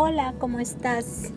Hola, ¿cómo estás?